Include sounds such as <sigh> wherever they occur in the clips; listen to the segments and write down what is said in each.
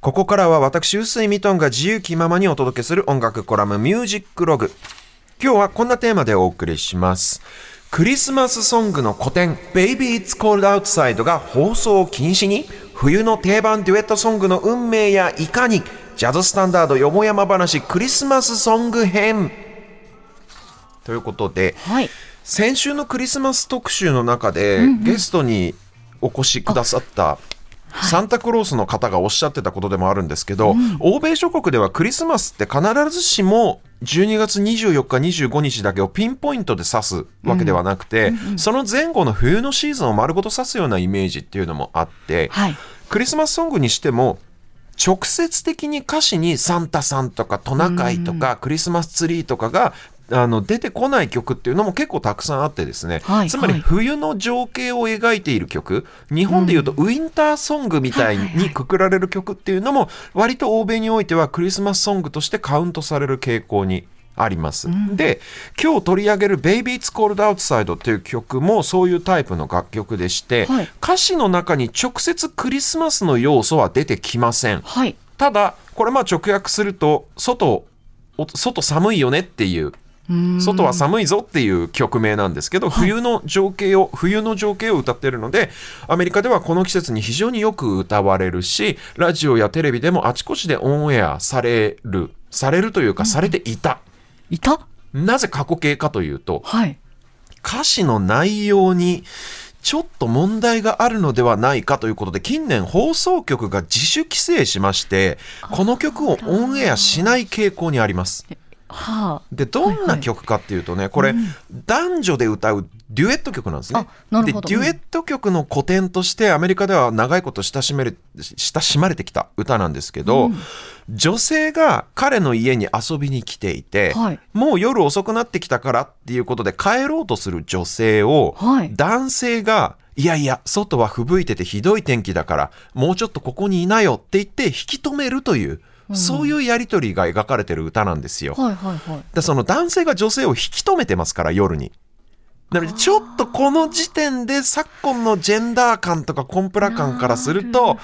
ここからは私、臼井ミトンが自由気ままにお届けする音楽コラムミュージックログ。今日はこんなテーマでお送りします。クリスマスソングの古典 Baby It's Cold Outside が放送禁止に冬の定番デュエットソングの運命やいかにジャズスタンダードよもやま話クリスマスソング編ということで、はい。先週のクリスマス特集の中で、ゲストにお越しくださったサンタクロースの方がおっしゃってたことでもあるんですけど、欧米諸国ではクリスマスって必ずしも12月24日25日だけをピンポイントで指すわけではなくて、その前後の冬のシーズンを丸ごと指すようなイメージっていうのもあって、はい。クリスマスソングにしても直接的に歌詞にサンタさんとかトナカイとかクリスマスツリーとかがあの出てこない曲っていうのも結構たくさんあってですね、はいつまりはい。冬の情景を描いている曲。日本でいうとウィンターソングみたいにくくられる曲っていうのも割と欧米においてはクリスマスソングとしてカウントされる傾向にあります。で今日取り上げる「Baby It's Cold Outside」っていう曲もそういうタイプの楽曲でして、はい。歌詞の中に直接クリスマスの要素は出てきません。はい。ただこれまあ直訳すると外お外寒いよねっていう外は寒いぞっていう曲名なんですけど、冬の情景を冬の情景を歌ってるのでアメリカではこの季節に非常によく歌われるしラジオやテレビでもあちこちでオンエアされるされるというかされていた、いた？なぜ過去形かというとはい。歌詞の内容にちょっと問題があるのではないかということで近年放送局が自主規制しましてこの曲をオンエアしない傾向にあります。はでどんな曲かっていうとね、これ、男女で歌うデュエット曲なんですね。でデュエット曲の古典としてアメリカでは長いこと親しめれ親しまれてきた歌なんですけど、女性が彼の家に遊びに来ていて、はい。もう夜遅くなってきたからっていうことで帰ろうとする女性を、はい。男性がいやいや外は吹雪いててひどい天気だからもうちょっとここにいなよって言って引き止めるという、そういうやり取りが描かれてる歌なんですよ。い。はいはいはい。でその男性が女性を引き止めてますから夜に。なのでちょっとこの時点で昨今のジェンダー感とかコンプラ感からするなと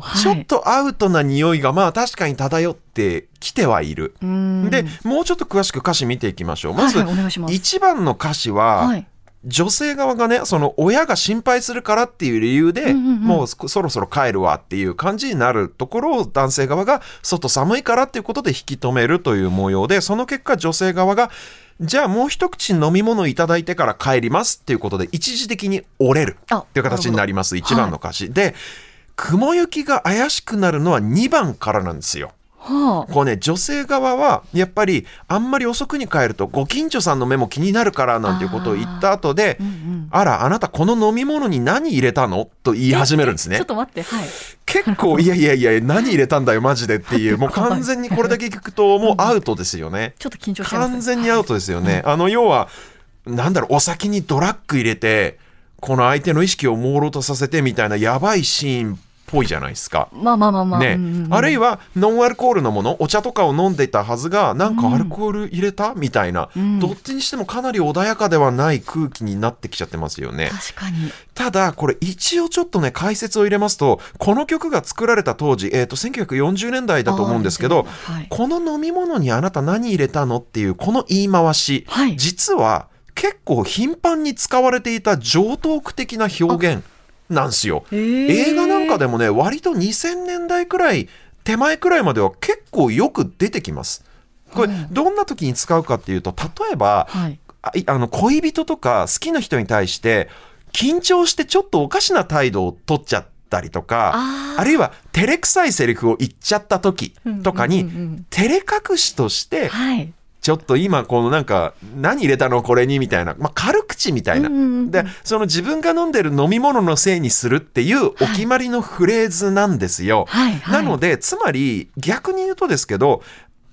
はいちょっとアウトな匂いがまあ確かに漂ってきてはいる。んでもうちょっと詳しく歌詞見ていきましょう。まずはいはいお願いします1番の歌詞は、はい。女性側がねその親が心配するからっていう理由で、もうそそろそろ帰るわっていう感じになるところを男性側が外寒いからっていうことで引き止めるという模様でその結果女性側がじゃあもう一口飲み物いただいてから帰りますっていうことで一時的に折れるあっていう形になりますなるほど。1番の歌詞、で雲行きが怪しくなるのは2番からなんですよ。はこうね女性側はやっぱりあんまり遅くに帰るとご近所さんの目も気になるからなんていうことを言った後で「あらあなたこの飲み物に何入れたの?」と言い始めるんですあ。ねちょっ。と待って、はい。結構いやいやいや何入れたんだよマジでっていう <laughs> もう完全にこれだけ聞くともうアウトですよね。<laughs> ちょっと緊張し。完全にアウトですよね。あの要はなんだろうお酒にドラッグ入れてこの相手の意識を朦朧とさせてみたいなやばいシーンっぽいじゃないですか。まあまあまあまあ。ね。うんうんあるいはノンアルコールのものお茶とかを飲んでいたはずがなんかアルコール入れた？みたいな、どっちにしてもかなり穏やかではない空気になってきちゃってますよね。確かに。ただこれ一応ちょっとね解説を入れますとこの曲が作られた当時、えー、と1940年代だと思うんですけど、はい。この飲み物にあなた何入れたのっていうこの言い回し、はい。実は結構頻繁に使われていた常套句的な表現なんですよ。映画なんかでもね割と2000年代くらい手前くらいまでは結構よく出てきます。これどんな時に使うかっていうと例えば、はい。あの恋人とか好きな人に対して緊張してちょっとおかしな態度を取っちゃったりとかあるいは照れくさいセリフを言っちゃった時とかに、照れ隠しとしてはい。ちょっと今このなんか何入れたのこれにみたいな、まあ、軽口みたいな、でその自分が飲んでる飲み物のせいにするっていうお決まりのフレーズなんですよ。はいはい。なのでつまり逆に言うとですけど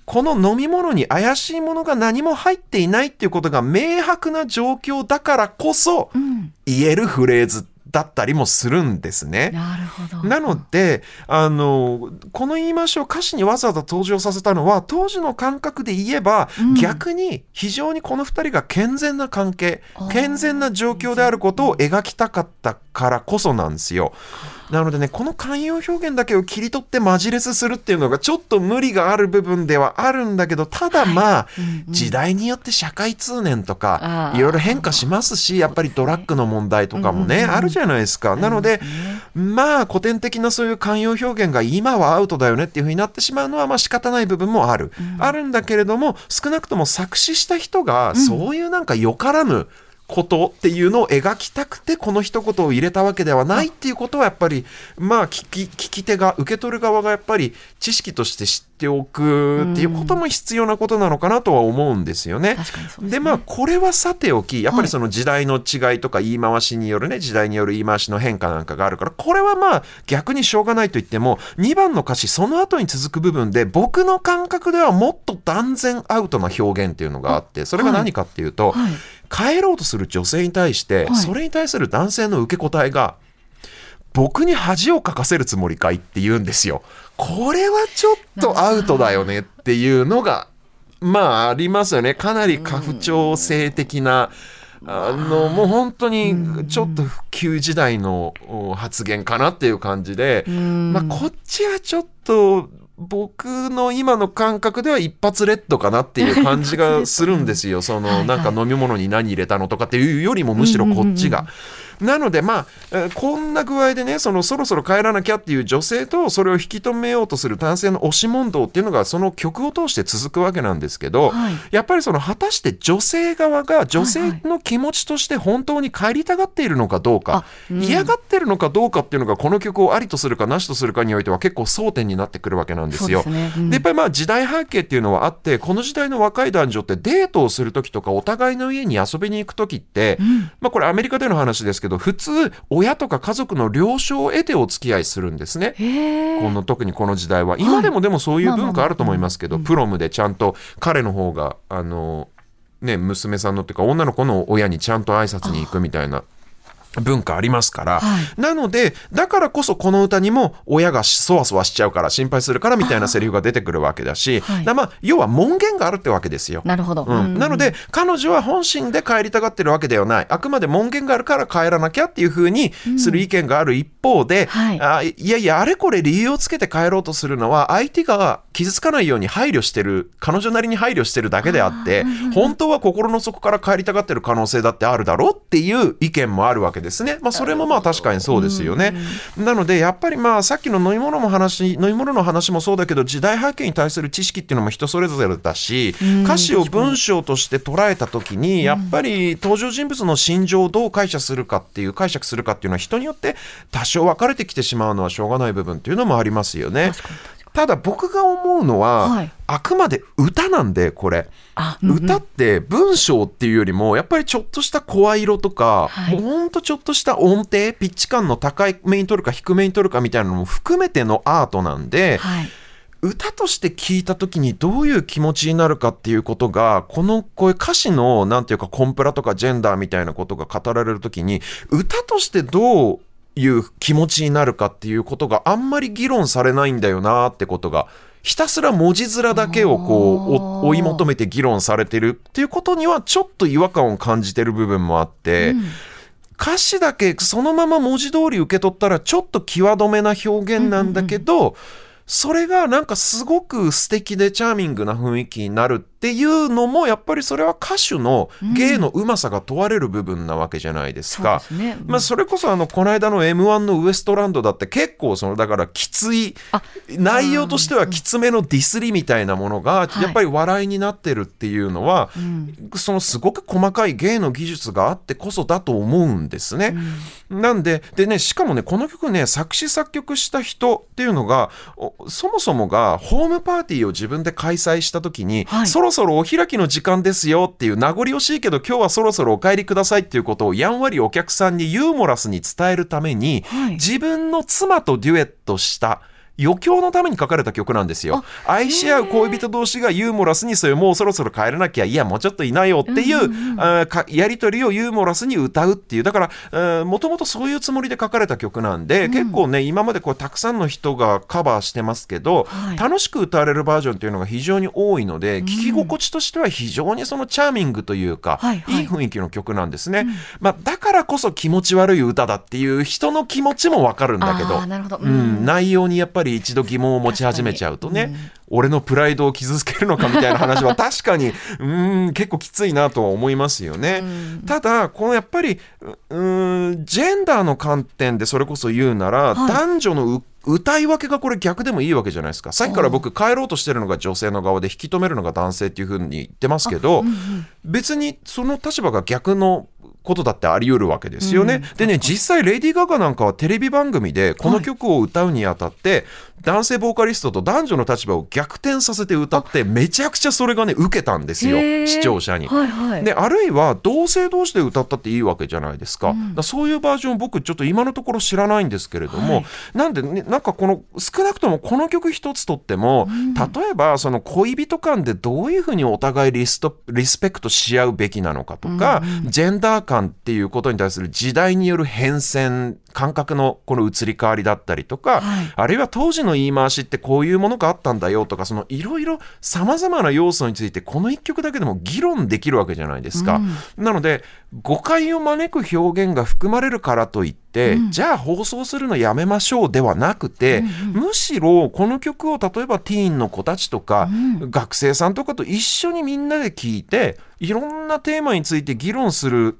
この飲み物に怪しいものが何も入っていないっていうことが明白な状況だからこそうん。言えるフレーズだったりもするんですね。なるほど。なのであのこの言い回しを歌詞にわざわざ登場させたのは当時の感覚で言えば、うん逆に非常にこの2人が健全な関係健全な状況であることを描きたかったからこそなんですよ。なのでねこの慣用表現だけを切り取ってマジレスするっていうのがちょっと無理がある部分ではあるんだけどただまあ、時代によって社会通念とかいろいろ変化しますしやっぱりドラッグの問題とかもね、あるじゃないですか。なので、まあ古典的なそういう慣用表現が今はアウトだよねっていうふうになってしまうのはまあ仕方ない部分もある。あるんだけれども少なくとも作詞した人がそういうなんかよからぬことっていうのを描きたくてこの一言を入れたわけではないっていうことはやっぱりまあ聞き聞き手が受け取る側がやっぱり知識として知っておくっていうことも必要なことなのかなとは思うんですよね。でまあこれはさておきやっぱりその時代の違いとか言い回しによるね時代による言い回しの変化なんかがあるからこれはまあ逆にしょうがないと言っても2番の歌詞その後に続く部分で僕の感覚ではもっと断然アウトな表現っていうのがあってそれが何かっていうと、はい帰ろうとする女性に対して、はいそれに対する男性の受け答えが僕に恥をかかせるつもりかいって言うんですよ。これはちょっとアウトだよねっていうのがまあありますよね。かなり家父長性的な。あのもう本当にちょっと普及時代のお発言かなっていう感じで、まあ、こっちはちょっと僕の今の感覚では一発レッドかなっていう感じがするんですよ。そ <laughs> はいはいのなんか飲み物に何入れたのとかっていうよりもむしろこっちが。なのでまあえーこんな具合でねそのそろそろ帰らなきゃっていう女性とそれを引き止めようとする男性の押し問答っていうのがその曲を通して続くわけなんですけど、はい。やっぱりその果たして女性側が女性の気持ちとして本当に帰りたがっているのかどうか、あうん。嫌がってるのかどうかっていうのがこの曲をありとするかなしとするかにおいては結構争点になってくるわけなんですよ。ですね。うん。でやっぱりまあ時代背景っていうのはあってこの時代の若い男女ってデートをする時とかお互いの家に遊びに行く時って、まあこれアメリカでの話ですけど普通親とか家族の了承を得てお付き合いするんですね。この特にこの時代は。今でもでもそういう文化あると思いますけど、プロムでちゃんと彼の方があのね娘さんのっていうか女の子の親にちゃんと挨拶に行くみたいな文化ありますから、はい。なのでだからこそこの歌にも親がそわそわしちゃうから心配するからみたいなセリフが出てくるわけだし、はい。だまあ要は門限があるってわけですよ。なるほど、うん、なので彼女は本心で帰りたがってるわけではない。あくまで門限があるから帰らなきゃっていうふうにする意見がある一方で、はい。あいやいやあれこれ理由をつけて帰ろうとするのは相手が傷つかないように配慮してる彼女なりに配慮してるだけであって本当は心の底から帰りたがってる可能性だってあるだろうっていう意見もあるわけですね。まあ、それもまあ確かにそうですよね。なのでやっぱりまあさっきの飲み物も話飲み物の話もそうだけど時代背景に対する知識っていうのも人それぞれだし歌詞を文章として捉えた時にやっぱり登場人物の心情をどう解釈するかっていう解釈するかっていうのは人によって多少分かれてきてしまうのはしょうがない部分っていうのもありますよね。ただ僕が思うのは、はい。あくまで歌なんでこれ。あうんうん。歌って文章っていうよりもやっぱりちょっとした声色とか、はい。もうほんとちょっとした音程ピッチ感の高いめに取るか低めに取るかみたいなのも含めてのアートなんで、はい。歌として聞いた時にどういう気持ちになるかっていうことがこのこういう歌詞のなんていうかコンプラとかジェンダーみたいなことが語られる時に歌としてどういう気持ちになるかっていうことがあんまり議論されないんだよなってことがひたすら文字面だけをこう追い求めて議論されてるっていうことにはちょっと違和感を感じてる部分もあって、歌詞だけそのまま文字通り受け取ったらちょっと際どめな表現なんだけど、それがなんかすごく素敵でチャーミングな雰囲気になるっていうのもやっぱりそれは歌手の芸のうまさが問われる部分なわけじゃないですか。そまあ、それこそあのこの間の m 1のウエストランドだって結構そのだからきついあ内容としてはきつめのディスりみたいなものがはい。やっぱり笑いになってるっていうのは、そのすごく細かい芸の技術があってこそだと思うんですね。なんででねしかもねこの曲ね作詞作曲した人っていうのがおそもそもがホームパーティーを自分で開催した時に、はい。そろそろお開きの時間ですよっていう名残惜しいけど今日はそろそろお帰りくださいっていうことをやんわりお客さんにユーモラスに伝えるために、はい。自分の妻とデュエットした余興のために書かれた曲なんですよ。愛し合う恋人同士がユーモラスにそういうもうそろそろ帰らなきゃいやもうちょっといないよっていう、あーかやり取りをユーモラスに歌うっていう。だからもともとそういうつもりで書かれた曲なんで、結構ね今までこうたくさんの人がカバーしてますけど、はい。楽しく歌われるバージョンっていうのが非常に多いので、聴き心地としては非常にそのチャーミングというか、はいはい。いい雰囲気の曲なんですね、まあ、だからこそ気持ち悪い歌だっていう人の気持ちもわかるんだけど。ううん。ん、内容にやっぱり一度疑問を持ち始めちゃうとね、俺のプライドを傷つけるのかみたいな話は <laughs> 確かにうん結構きついなとは思いますよね。ただこのやっぱりううんジェンダーの観点でそれこそ言うなら、はい。男女のう歌い分けがこれ逆でもいいわけじゃないですか。さっきから僕帰ろうとしてるのが女性の側で引き止めるのが男性っていうふうに言ってますけど、別にその立場が逆のことだってあり得るわけですよね。でね実際レディー・ガガなんかはテレビ番組でこの曲を歌うにあたって、男性ボーカリストと男女の立場を逆転させて歌ってめちゃくちゃそれがね受けたんですよ視聴者に。はいはい。であるいは同性同士で歌ったっていいわけじゃないですか,、だからそういうバージョン僕ちょっと今のところ知らないんですけれども、はい。なんで、ね、なんかこの少なくともこの曲一つとっても、例えばその恋人間でどういうふうにお互いリストリスペクトし合うべきなのかとか、ジェンダー感っていうことに対する時代による変遷感覚のこの移り変わりだったりとか、はい。あるいは当時の言い回しってこういうものがあったんだよとかそのいろいろさまざまな要素についてこの一曲だけでも議論できるわけじゃないですか。なので誤解を招く表現が含まれるからといって、じゃあ放送するのやめましょうではなくて、むしろこの曲を例えばティーンの子たちとか、学生さんとかと一緒にみんなで聴いていろんなテーマについて議論する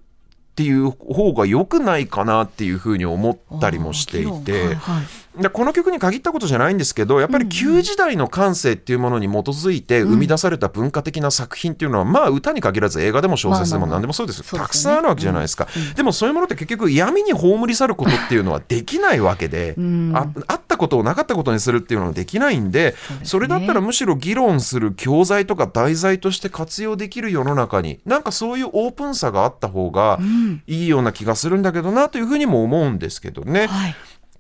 っていう方が良くないかなっていうふうに思ったりもしていて。はいでこの曲に限ったことじゃないんですけどやっぱり旧時代の感性っていうものに基づいて生み出された文化的な作品っていうのは、まあ歌に限らず映画でも小説でもまあまあまあ何でもそうです,、そうですよね。たくさんあるわけじゃないですか、でもそういうものって結局闇に葬り去ることっていうのはできないわけで、ああったことをなかったことにするっていうのはできないんでね。それだったらむしろ議論する教材とか題材として活用できる世の中になんかそういうオープンさがあった方がいいような気がするんだけどなというふうにも思うんですけどね。はい。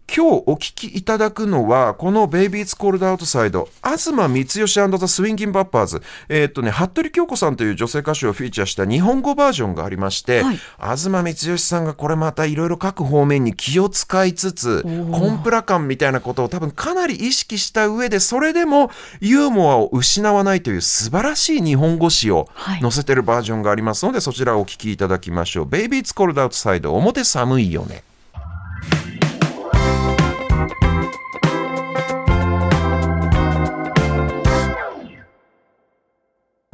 今日お聞きいただくのはこの「Baby It's Cold Outside」東光義 &The Swinging Bappers えーっとね服部京子さんという女性歌手をフィーチャーした日本語バージョンがありまして、はい。東光義さんがこれまたいろいろ各方面に気を使いつつコンプラ感みたいなことを多分かなり意識した上でそれでもユーモアを失わないという素晴らしい日本語詞をはい。載せてるバージョンがありますので、そちらをお聞きいただきましょう「Baby It's Cold Outside」表寒いよね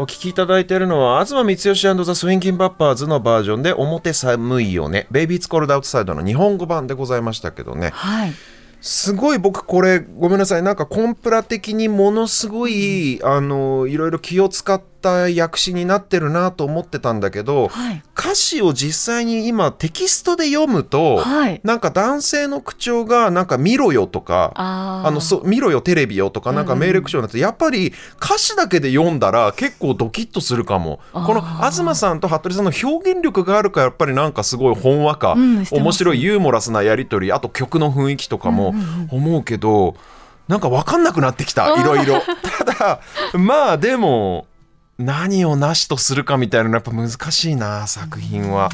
お聞きいただいているのは東光義 &The Swinging Bappers のバージョンで表寒いよね。Baby It's Cold Outside の日本語版でございましたけどね。はい。すごい僕これごめんなさい。なんかコンプラ的にものすごい、あのいろいろ気を使った訳詞になってるなと思ってたんだけど、はい。歌詞を実際に今テキストで読むと、はい。なんか男性の口調がなんか見ろよとかあのそう見ろよテレビよとかなんか命令口調になって、やっぱり歌詞だけで読んだら結構ドキッとするかも。この東さんと服部さんの表現力があるからやっぱりなんかすごいほんわか、うん面白いユーモラスなやり取りあと曲の雰囲気とかも思うけど、なんか分かんなくなってきたいろいろ。<laughs> ただまあでも何をなしとするかみたいなのやっぱ難しいな作品は。